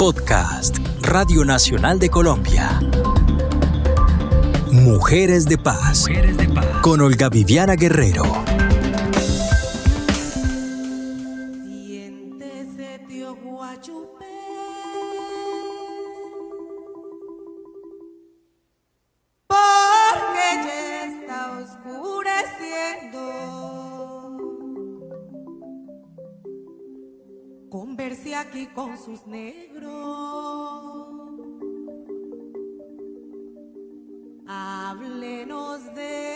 Podcast Radio Nacional de Colombia. Mujeres de Paz. Con Olga Viviana Guerrero. Sus negros. Háblenos de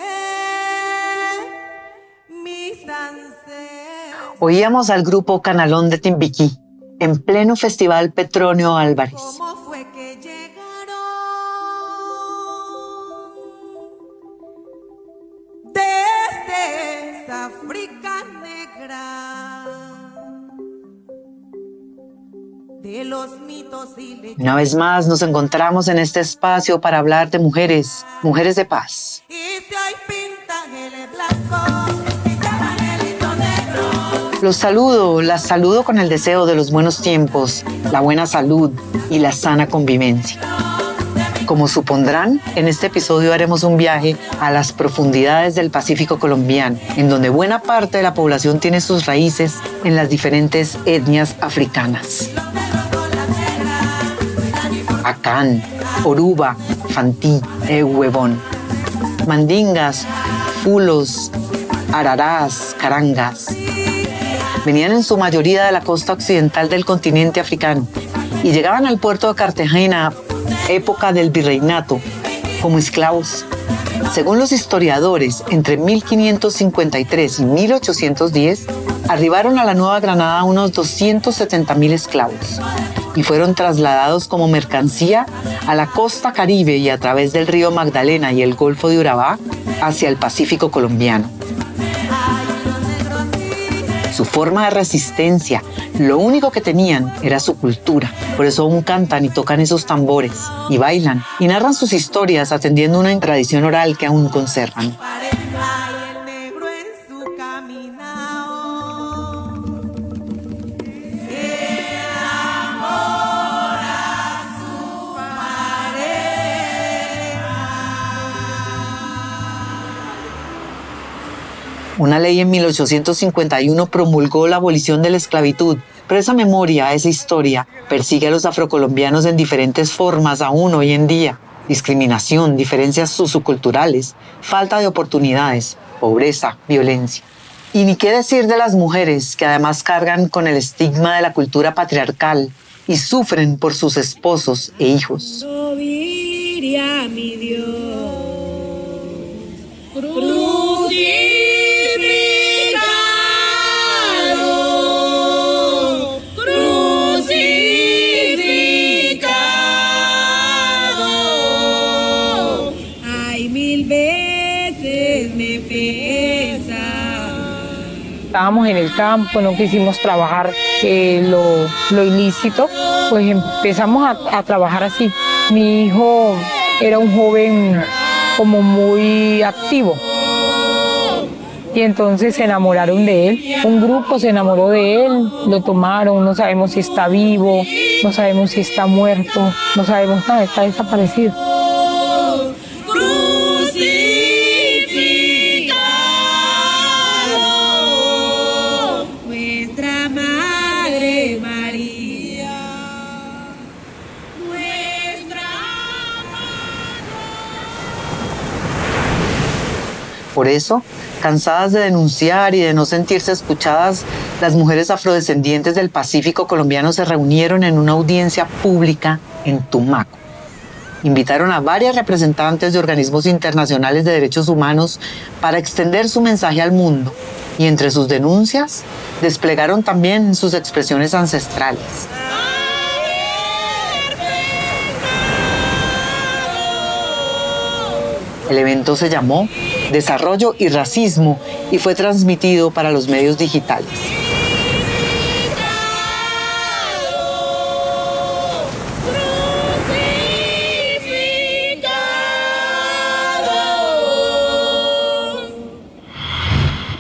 mis ancestros. Oíamos al grupo Canalón de Timbiquí en pleno Festival Petronio Álvarez. ¿Cómo fue que llegaron? Desde esa África negra Una vez más nos encontramos en este espacio para hablar de mujeres, mujeres de paz. Los saludo, las saludo con el deseo de los buenos tiempos, la buena salud y la sana convivencia. Como supondrán, en este episodio haremos un viaje a las profundidades del Pacífico colombiano, en donde buena parte de la población tiene sus raíces en las diferentes etnias africanas. Acán, Oruba, Fantí, Ehuevón. Mandingas, Fulos, Ararás, Carangas. Venían en su mayoría de la costa occidental del continente africano y llegaban al puerto de Cartagena, época del virreinato, como esclavos. Según los historiadores, entre 1553 y 1810, arribaron a la Nueva Granada unos 270.000 esclavos y fueron trasladados como mercancía a la costa caribe y a través del río Magdalena y el Golfo de Urabá hacia el Pacífico colombiano. Su forma de resistencia, lo único que tenían era su cultura. Por eso aún cantan y tocan esos tambores y bailan y narran sus historias atendiendo una tradición oral que aún conservan. Una ley en 1851 promulgó la abolición de la esclavitud, pero esa memoria, esa historia, persigue a los afrocolombianos en diferentes formas aún hoy en día. Discriminación, diferencias socioculturales, falta de oportunidades, pobreza, violencia. Y ni qué decir de las mujeres que además cargan con el estigma de la cultura patriarcal y sufren por sus esposos e hijos. mi Dios. Estábamos en el campo, no quisimos trabajar eh, lo, ilícito, pues empezamos a, a trabajar así. Mi hijo era un joven como muy activo, y entonces se enamoraron de él. Un grupo se enamoró de él, lo tomaron, no sabemos si está vivo, no sabemos si está muerto, no sabemos nada, está desaparecido. Por eso, cansadas de denunciar y de no sentirse escuchadas, las mujeres afrodescendientes del Pacífico colombiano se reunieron en una audiencia pública en Tumaco. Invitaron a varias representantes de organismos internacionales de derechos humanos para extender su mensaje al mundo y entre sus denuncias desplegaron también sus expresiones ancestrales. El evento se llamó Desarrollo y Racismo y fue transmitido para los medios digitales.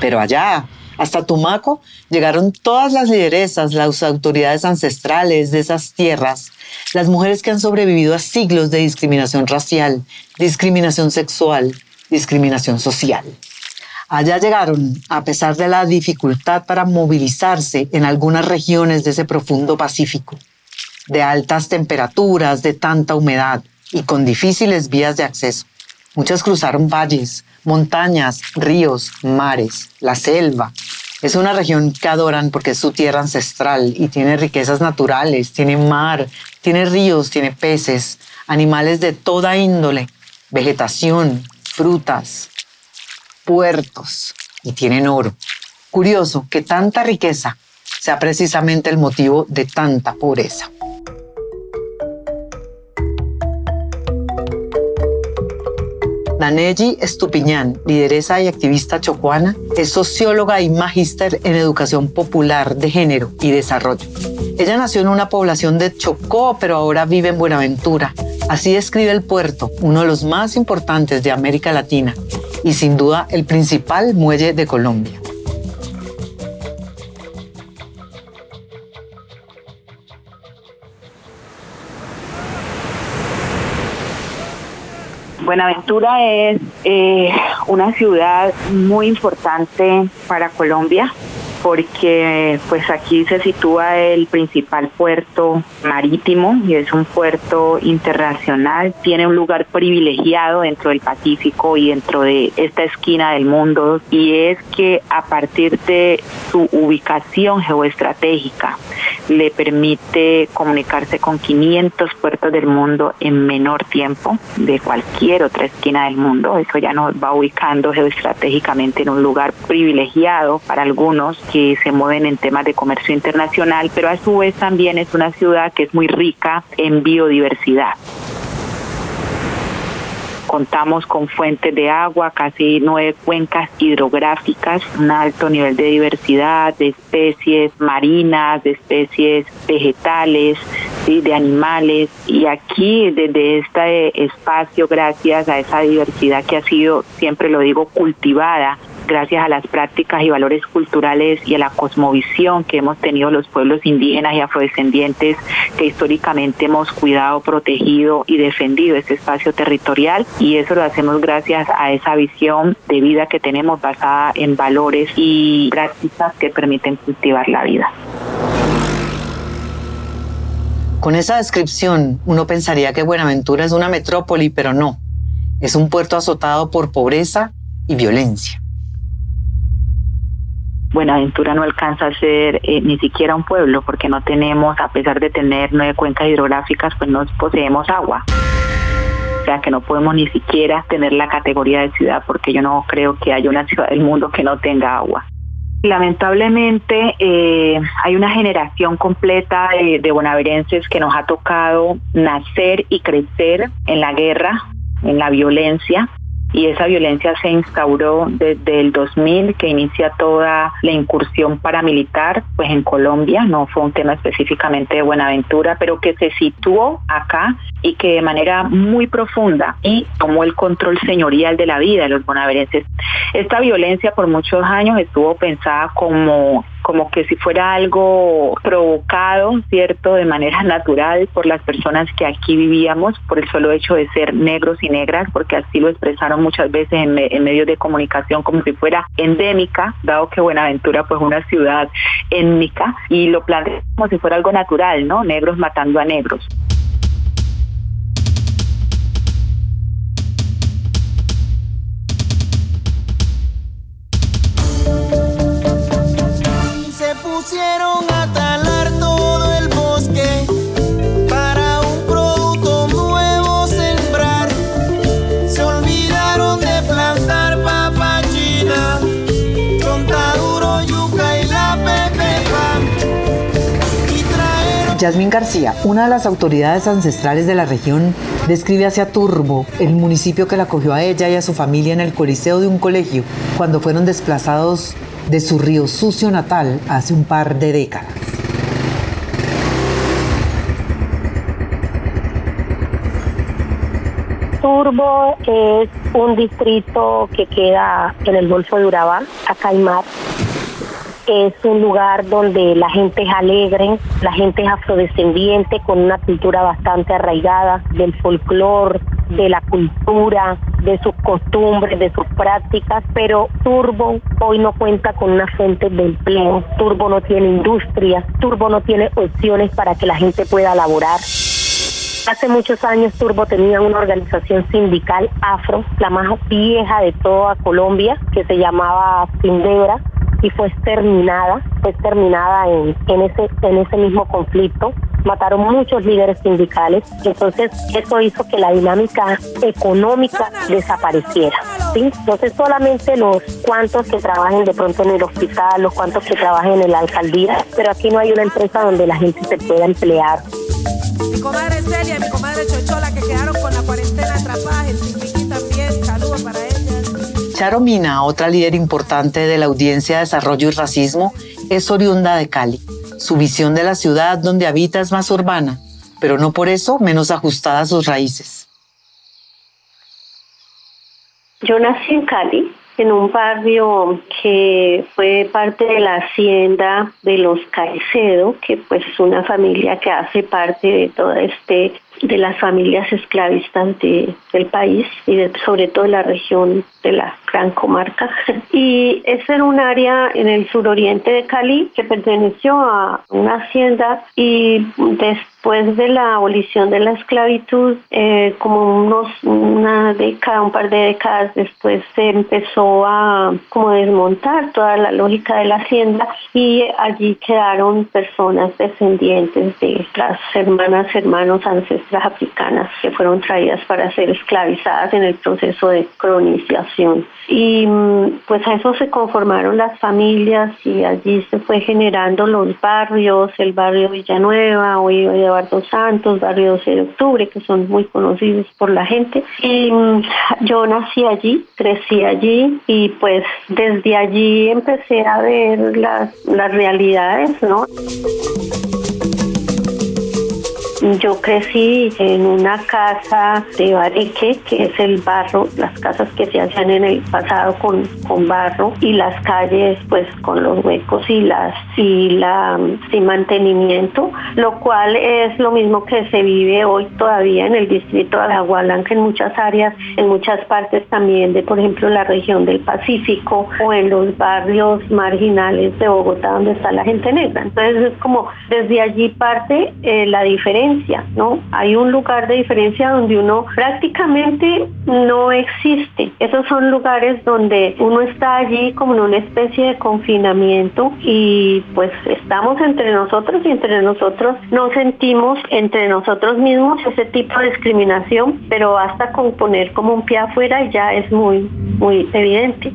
Pero allá, Hasta Tumaco llegaron todas las lideresas, las autoridades ancestrales de esas tierras, las mujeres que han sobrevivido a siglos de discriminación racial, discriminación sexual, discriminación social. Allá llegaron, a pesar de la dificultad para movilizarse en algunas regiones de ese profundo Pacífico, de altas temperaturas, de tanta humedad y con difíciles vías de acceso. Muchas cruzaron valles, montañas, ríos, mares, la selva. Es una región que adoran porque es su tierra ancestral y tiene riquezas naturales, tiene mar, tiene ríos, tiene peces, animales de toda índole, vegetación, frutas, puertos y tienen oro. Curioso que tanta riqueza sea precisamente el motivo de tanta pobreza. Naneji Estupiñán, lideresa y activista chocuana, es socióloga y magíster en educación popular de género y desarrollo. Ella nació en una población de Chocó, pero ahora vive en Buenaventura. Así describe el puerto, uno de los más importantes de América Latina y sin duda el principal muelle de Colombia. Buenaventura es eh, una ciudad muy importante para Colombia porque pues aquí se sitúa el principal puerto marítimo y es un puerto internacional, tiene un lugar privilegiado dentro del Pacífico y dentro de esta esquina del mundo y es que a partir de su ubicación geoestratégica le permite comunicarse con 500 puertos del mundo en menor tiempo de cualquier otra esquina del mundo. Eso ya nos va ubicando geoestratégicamente en un lugar privilegiado para algunos que se mueven en temas de comercio internacional, pero a su vez también es una ciudad que es muy rica en biodiversidad contamos con fuentes de agua, casi nueve cuencas hidrográficas, un alto nivel de diversidad de especies marinas, de especies vegetales, de animales. Y aquí, desde este espacio, gracias a esa diversidad que ha sido, siempre lo digo, cultivada gracias a las prácticas y valores culturales y a la cosmovisión que hemos tenido los pueblos indígenas y afrodescendientes que históricamente hemos cuidado, protegido y defendido este espacio territorial y eso lo hacemos gracias a esa visión de vida que tenemos basada en valores y prácticas que permiten cultivar la vida. Con esa descripción, uno pensaría que Buenaventura es una metrópoli, pero no. Es un puerto azotado por pobreza y violencia. Buenaventura no alcanza a ser eh, ni siquiera un pueblo porque no tenemos, a pesar de tener nueve cuencas hidrográficas, pues no poseemos agua. O sea que no podemos ni siquiera tener la categoría de ciudad porque yo no creo que haya una ciudad del mundo que no tenga agua. Lamentablemente eh, hay una generación completa de, de bonaverenses que nos ha tocado nacer y crecer en la guerra, en la violencia, y esa violencia se instauró desde el 2000 que inicia toda la incursión paramilitar pues en Colombia, no fue un tema específicamente de Buenaventura, pero que se situó acá y que de manera muy profunda y tomó el control señorial de la vida de los bonaverenses. Esta violencia por muchos años estuvo pensada como como que si fuera algo provocado, ¿cierto?, de manera natural por las personas que aquí vivíamos, por el solo hecho de ser negros y negras, porque así lo expresaron muchas veces en, medios de comunicación como si fuera endémica, dado que Buenaventura pues una ciudad étnica, y lo plantean como si fuera algo natural, ¿no? Negros matando a negros. Pusieron a todo el bosque para un producto nuevo sembrar. Se olvidaron de plantar papa china, chontaduro, yuca y la pepe y Yasmín García, una de las autoridades ancestrales de la región, describe hacia Turbo, el municipio que la acogió a ella y a su familia en el coliseo de un colegio cuando fueron desplazados de su río sucio natal hace un par de décadas. Turbo es un distrito que queda en el Golfo de Urabá, acá hay mar. Es un lugar donde la gente es alegre, la gente es afrodescendiente con una cultura bastante arraigada del folclore, de la cultura, de sus costumbres, de sus prácticas, pero Turbo hoy no cuenta con una fuente de empleo, Turbo no tiene industria, Turbo no tiene opciones para que la gente pueda laborar. Hace muchos años Turbo tenía una organización sindical afro, la más vieja de toda Colombia, que se llamaba Sindera y fue exterminada, fue exterminada en, en, ese, en ese mismo conflicto mataron muchos líderes sindicales, entonces eso hizo que la dinámica económica desapareciera. ¿sí? Entonces solamente los cuantos que trabajen de pronto en el hospital, los cuantos que trabajen en la alcaldía, pero aquí no hay una empresa donde la gente se pueda emplear. Mi comadre Celia mi comadre Chochola que quedaron con la cuarentena atrapadas, Charo Mina, otra líder importante de la Audiencia de Desarrollo y Racismo, es oriunda de Cali. Su visión de la ciudad donde habita es más urbana, pero no por eso menos ajustada a sus raíces. Yo nací en Cali, en un barrio que fue parte de la hacienda de los Caicedo, que pues es una familia que hace parte de todo este de las familias esclavistas del país y de, sobre todo de la región de la gran comarca. Y es en un área en el suroriente de Cali que perteneció a una hacienda y después de la abolición de la esclavitud, eh, como unos una década, un par de décadas después se empezó a como desmontar toda la lógica de la hacienda y allí quedaron personas descendientes de las hermanas, hermanos, ancestras africanas que fueron traídas para ser esclavizadas en el proceso de cronización. Y mm, pues a eso se conformaron las familias y allí se fue generando los barrios, el barrio Villanueva, hoy Eduardo Santos, barrio 12 de octubre, que son muy conocidos por la gente. Y mm, yo nací allí, crecí allí y pues desde allí empecé a ver las, las realidades, ¿no? Yo crecí en una casa de bareque, que es el barro, las casas que se hacían en el pasado con, con barro y las calles pues con los huecos y las y la sin mantenimiento, lo cual es lo mismo que se vive hoy todavía en el distrito de Agua Blanca en muchas áreas, en muchas partes también de por ejemplo la región del Pacífico o en los barrios marginales de Bogotá donde está la gente negra. Entonces es como desde allí parte eh, la diferencia ¿no? Hay un lugar de diferencia donde uno prácticamente no existe. Esos son lugares donde uno está allí como en una especie de confinamiento y pues estamos entre nosotros y entre nosotros no sentimos entre nosotros mismos ese tipo de discriminación, pero basta con poner como un pie afuera ya es muy, muy evidente.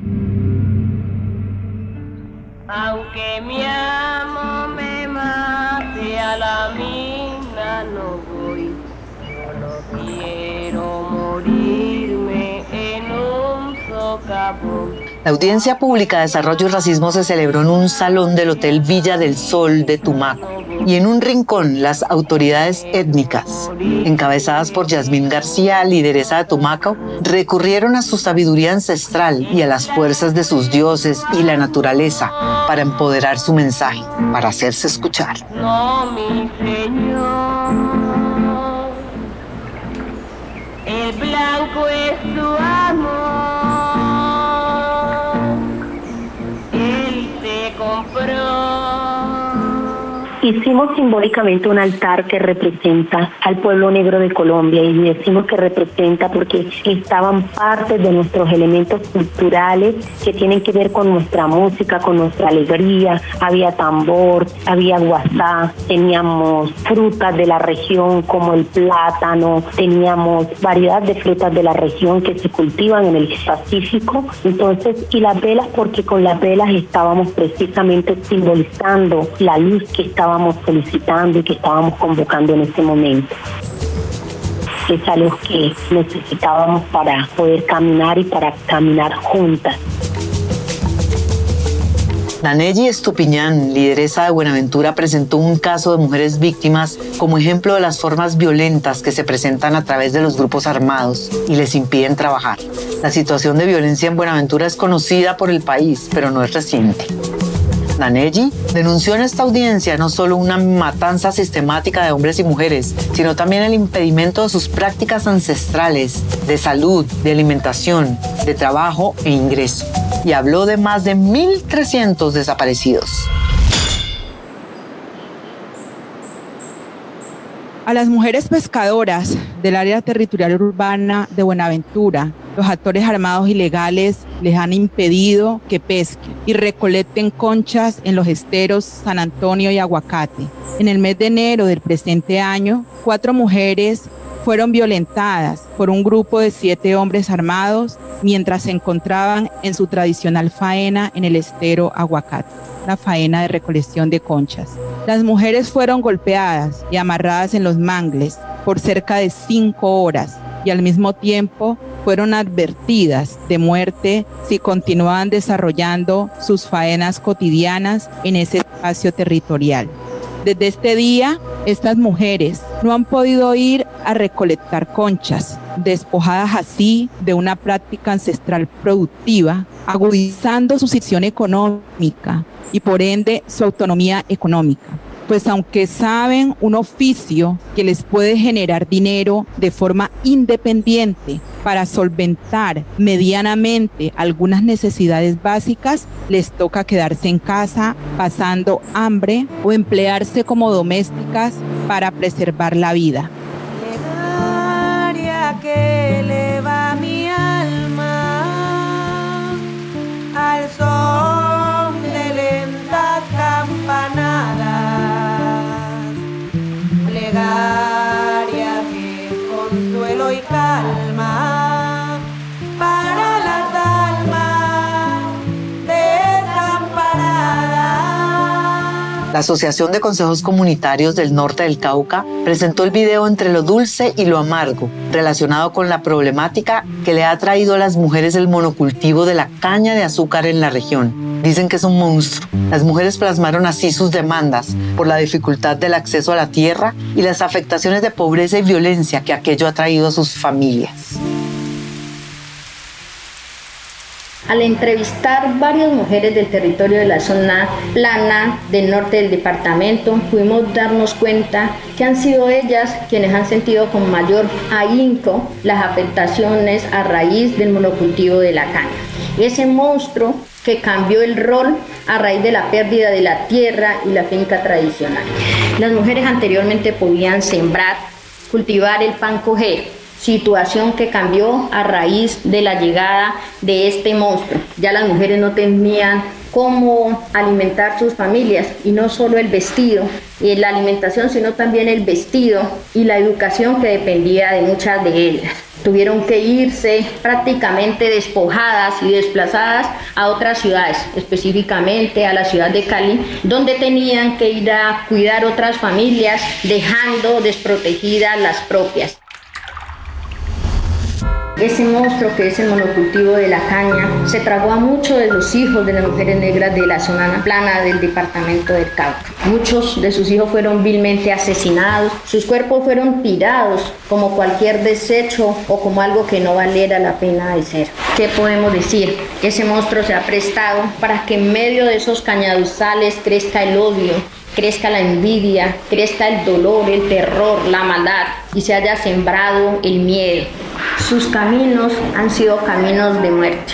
Aunque mi amo me a la no voy, solo quiero morirme en un socavón. La Audiencia Pública de Desarrollo y Racismo se celebró en un salón del Hotel Villa del Sol de Tumaco y en un rincón las autoridades étnicas, encabezadas por Yasmín García, lideresa de Tumaco, recurrieron a su sabiduría ancestral y a las fuerzas de sus dioses y la naturaleza para empoderar su mensaje, para hacerse escuchar. No, mi señor, blanco es tu Hicimos simbólicamente un altar que representa al pueblo negro de Colombia y decimos que representa porque estaban parte de nuestros elementos culturales que tienen que ver con nuestra música, con nuestra alegría. Había tambor, había guasá, teníamos frutas de la región como el plátano, teníamos variedad de frutas de la región que se cultivan en el Pacífico. Entonces, y las velas porque con las velas estábamos precisamente simbolizando la luz que estaba estábamos solicitando y que estábamos convocando en ese momento. Es algo que necesitábamos para poder caminar y para caminar juntas. Nanelli Estupiñán, lideresa de Buenaventura, presentó un caso de mujeres víctimas como ejemplo de las formas violentas que se presentan a través de los grupos armados y les impiden trabajar. La situación de violencia en Buenaventura es conocida por el país, pero no es reciente. Naneji denunció en esta audiencia no solo una matanza sistemática de hombres y mujeres, sino también el impedimento de sus prácticas ancestrales de salud, de alimentación, de trabajo e ingreso. Y habló de más de 1.300 desaparecidos. A las mujeres pescadoras del área territorial urbana de Buenaventura, los actores armados ilegales les han impedido que pesquen y recolecten conchas en los esteros San Antonio y Aguacate. En el mes de enero del presente año, cuatro mujeres fueron violentadas por un grupo de siete hombres armados mientras se encontraban en su tradicional faena en el estero Aguacate, la faena de recolección de conchas. Las mujeres fueron golpeadas y amarradas en los mangles por cerca de cinco horas y al mismo tiempo fueron advertidas de muerte si continuaban desarrollando sus faenas cotidianas en ese espacio territorial. Desde este día, estas mujeres no han podido ir a recolectar conchas, despojadas así de una práctica ancestral productiva, agudizando su situación económica y por ende su autonomía económica pues aunque saben un oficio que les puede generar dinero de forma independiente para solventar medianamente algunas necesidades básicas, les toca quedarse en casa pasando hambre o emplearse como domésticas para preservar la vida. La Asociación de Consejos Comunitarios del Norte del Cauca presentó el video entre lo dulce y lo amargo, relacionado con la problemática que le ha traído a las mujeres el monocultivo de la caña de azúcar en la región. Dicen que es un monstruo. Las mujeres plasmaron así sus demandas por la dificultad del acceso a la tierra y las afectaciones de pobreza y violencia que aquello ha traído a sus familias. Al entrevistar varias mujeres del territorio de la zona plana del norte del departamento, pudimos darnos cuenta que han sido ellas quienes han sentido con mayor ahínco las afectaciones a raíz del monocultivo de la caña. Ese monstruo que cambió el rol a raíz de la pérdida de la tierra y la finca tradicional. Las mujeres anteriormente podían sembrar, cultivar el pan coger, situación que cambió a raíz de la llegada de este monstruo. Ya las mujeres no tenían cómo alimentar sus familias y no solo el vestido y la alimentación, sino también el vestido y la educación que dependía de muchas de ellas. Tuvieron que irse prácticamente despojadas y desplazadas a otras ciudades, específicamente a la ciudad de Cali, donde tenían que ir a cuidar otras familias, dejando desprotegidas las propias. Ese monstruo que es el monocultivo de la caña se tragó a muchos de los hijos de las mujeres negras de la zona plana del departamento del Cauca. Muchos de sus hijos fueron vilmente asesinados, sus cuerpos fueron tirados como cualquier desecho o como algo que no valiera la pena de ser. ¿Qué podemos decir? Ese monstruo se ha prestado para que en medio de esos cañaduzales crezca el odio, crezca la envidia, crezca el dolor, el terror, la maldad y se haya sembrado el miedo. Sus caminos han sido caminos de muerte.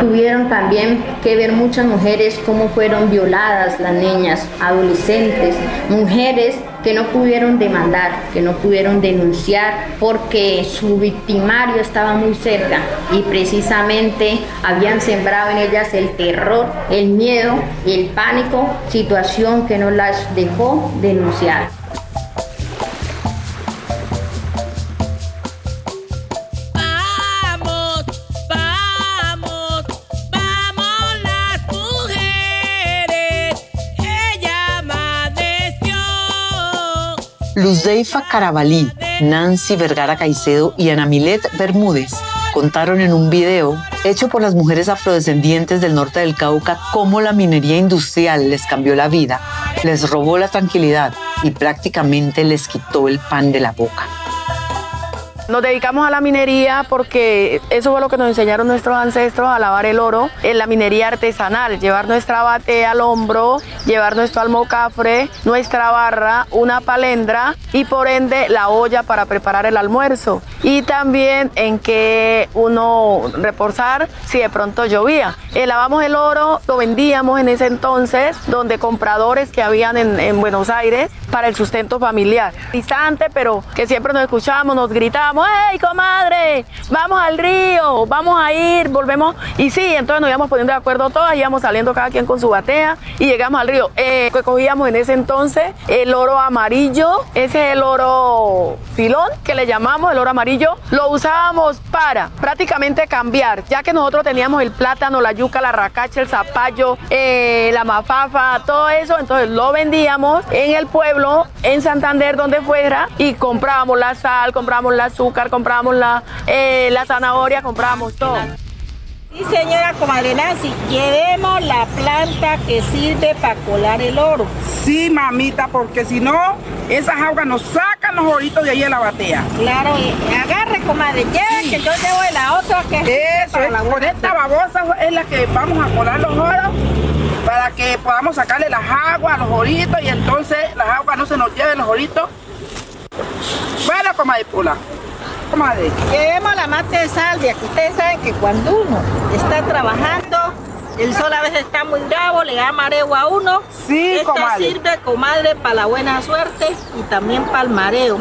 Tuvieron también que ver muchas mujeres cómo fueron violadas las niñas, adolescentes, mujeres que no pudieron demandar, que no pudieron denunciar porque su victimario estaba muy cerca y precisamente habían sembrado en ellas el terror, el miedo el pánico, situación que no las dejó denunciar. Luzdeifa Carabalí, Nancy Vergara Caicedo y Ana Milet Bermúdez contaron en un video hecho por las mujeres afrodescendientes del norte del Cauca cómo la minería industrial les cambió la vida, les robó la tranquilidad y prácticamente les quitó el pan de la boca. Nos dedicamos a la minería porque eso fue lo que nos enseñaron nuestros ancestros a lavar el oro en la minería artesanal, llevar nuestra bate al hombro, llevar nuestro almocafre, nuestra barra, una palendra y por ende la olla para preparar el almuerzo. Y también en que uno reposar si de pronto llovía. Eh, lavamos el oro, lo vendíamos en ese entonces, donde compradores que habían en, en Buenos Aires para el sustento familiar. Distante, pero que siempre nos escuchábamos, nos gritábamos, ¡hey, comadre! Vamos al río, vamos a ir, volvemos. Y sí, entonces nos íbamos poniendo de acuerdo todas, íbamos saliendo cada quien con su batea y llegamos al río. Eh, cogíamos en ese entonces el oro amarillo, ese es el oro filón que le llamamos, el oro amarillo, lo usábamos para prácticamente cambiar, ya que nosotros teníamos el plátano, la yuca, la racacha, el zapallo, eh, la mafafa, todo eso, entonces lo vendíamos en el pueblo, en Santander, donde fuera, y comprábamos la sal, comprábamos el azúcar, comprábamos la, eh, la zanahoria, comprábamos todo. Sí, señora comadre Nancy, llevemos la planta que sirve para colar el oro. Sí, mamita, porque si no, esas aguas nos sacan los oritos de ahí en la batea. Claro, eh, agarre, comadre, lleve que yo llevo la otra que Eso, es, la con esta babosa es la que vamos a colar los oros para que podamos sacarle las aguas a los oritos y entonces las aguas no se nos lleven los oritos. Bueno, comadre Pula, comadre. Llevemos la mate de salvia, que ustedes saben que cuando uno está trabajando, el sol a veces está muy bravo, le da mareo a uno. Sí, Esta comadre. sirve, comadre, para la buena suerte y también para el mareo.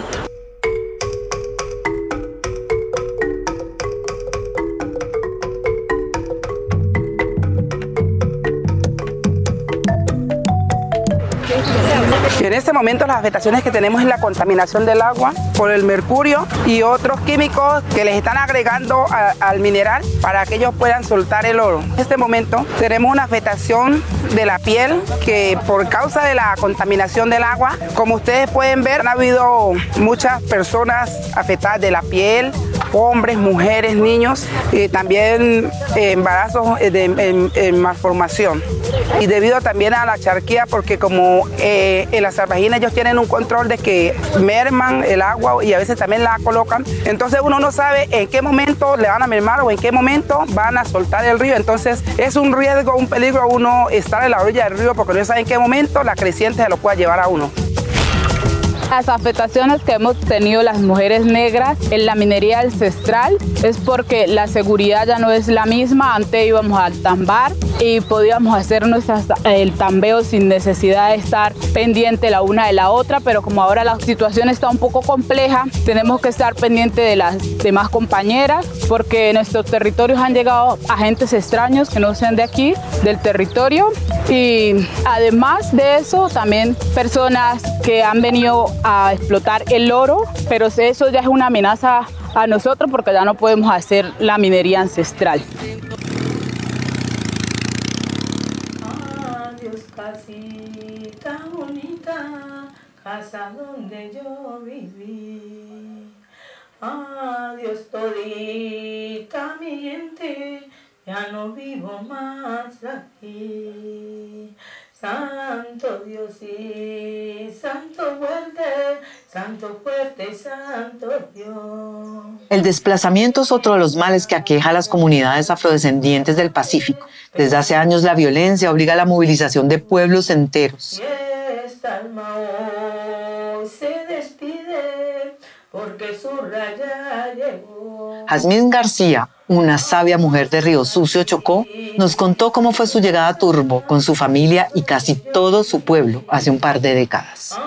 En este momento las afectaciones que tenemos es la contaminación del agua por el mercurio y otros químicos que les están agregando al mineral para que ellos puedan soltar el oro. En este momento tenemos una afectación de la piel que por causa de la contaminación del agua, como ustedes pueden ver, han habido muchas personas afectadas de la piel, hombres, mujeres, niños, y también eh, embarazos eh, en malformación. Y debido también a la charquía, porque como eh, en las salvajinas ellos tienen un control de que merman el agua y a veces también la colocan, entonces uno no sabe en qué momento le van a mermar o en qué momento van a soltar el río. Entonces es un riesgo, un peligro uno estar en la orilla del río porque no sabe en qué momento la creciente se lo pueda llevar a uno. Las afectaciones que hemos tenido las mujeres negras en la minería ancestral es porque la seguridad ya no es la misma. Antes íbamos al tambar y podíamos hacer nuestras, el tambeo sin necesidad de estar pendiente la una de la otra, pero como ahora la situación está un poco compleja, tenemos que estar pendiente de las demás compañeras porque en nuestros territorios han llegado agentes extraños que no sean de aquí, del territorio. Y además de eso, también personas que han venido a explotar el oro, pero eso ya es una amenaza a nosotros porque ya no podemos hacer la minería ancestral. Adiós, casita bonita, casa donde yo viví. Adiós, todita mi gente, ya no vivo más aquí. Santo Dios y Santo fuerte, Santo fuerte, Santo Dios. El desplazamiento es otro de los males que aqueja a las comunidades afrodescendientes del Pacífico. Desde hace años la violencia obliga a la movilización de pueblos enteros. Alma despide porque su raya llegó. Jazmín García, una sabia mujer de Río Sucio, Chocó, nos contó cómo fue su llegada a Turbo con su familia y casi todo su pueblo hace un par de décadas.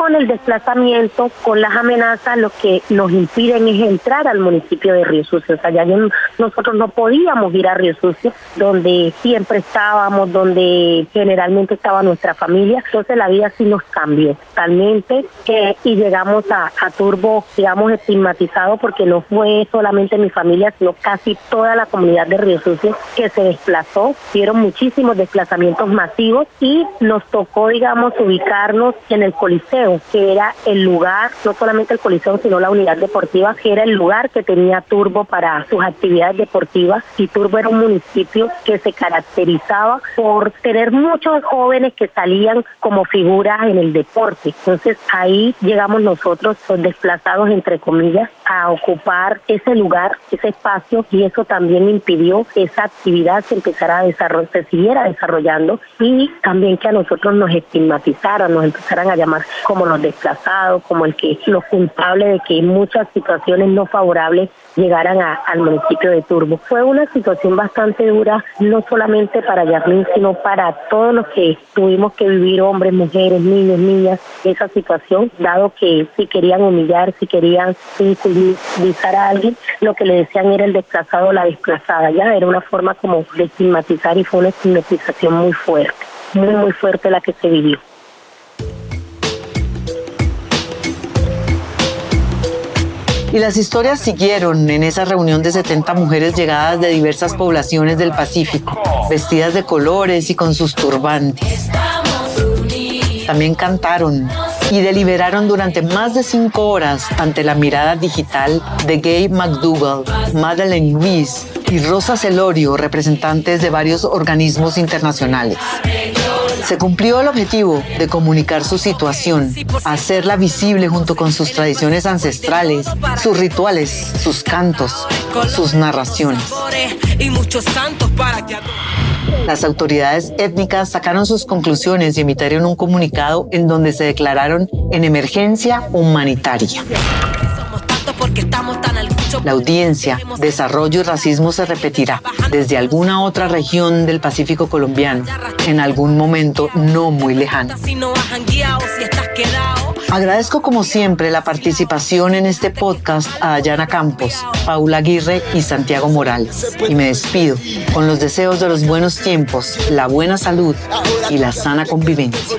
Con el desplazamiento, con las amenazas, lo que nos impiden es entrar al municipio de Río Sucio. O sea, ya no- nosotros no podíamos ir a Río Sucio, donde siempre estábamos, donde generalmente estaba nuestra familia. Entonces la vida sí nos cambió totalmente y llegamos a, a Turbo, digamos, estigmatizado porque no fue solamente mi familia, sino casi toda la comunidad de Río Sucio que se desplazó. Hicieron muchísimos desplazamientos masivos y nos tocó, digamos, ubicarnos en el Coliseo Coliseo, que era el lugar, no solamente el Coliseo, sino la unidad deportiva, que era el lugar que tenía Turbo para sus actividades deportivas. Y Turbo era un municipio que se caracterizaba por tener muchos jóvenes que salían como figuras en el deporte. Entonces ahí llegamos nosotros, los desplazados, entre comillas, a ocupar ese lugar, ese espacio, y eso también impidió que esa actividad se empezara a desarrollar, se siguiera desarrollando y también que a nosotros nos estigmatizaran, nos empezaran a llamar como los desplazados, como el que los culpables de que muchas situaciones no favorables llegaran al municipio de Turbo. Fue una situación bastante dura, no solamente para Yasmín, sino para todos los que tuvimos que vivir, hombres, mujeres, niños, niñas, esa situación, dado que si querían humillar, si querían inculpar a alguien, lo que le decían era el desplazado o la desplazada, ya era una forma como de estigmatizar y fue una estigmatización muy fuerte, muy, muy fuerte la que se vivió. Y las historias siguieron en esa reunión de 70 mujeres llegadas de diversas poblaciones del Pacífico, vestidas de colores y con sus turbantes. También cantaron y deliberaron durante más de cinco horas ante la mirada digital de Gay McDougall, Madeleine Weiss y Rosa Celorio, representantes de varios organismos internacionales. Se cumplió el objetivo de comunicar su situación, hacerla visible junto con sus tradiciones ancestrales, sus rituales, sus cantos, sus narraciones. Las autoridades étnicas sacaron sus conclusiones y emitieron un comunicado en donde se declararon en emergencia humanitaria. La audiencia, desarrollo y racismo se repetirá desde alguna otra región del Pacífico colombiano en algún momento no muy lejano. Agradezco como siempre la participación en este podcast a Dayana Campos, Paula Aguirre y Santiago Morales. Y me despido con los deseos de los buenos tiempos, la buena salud y la sana convivencia.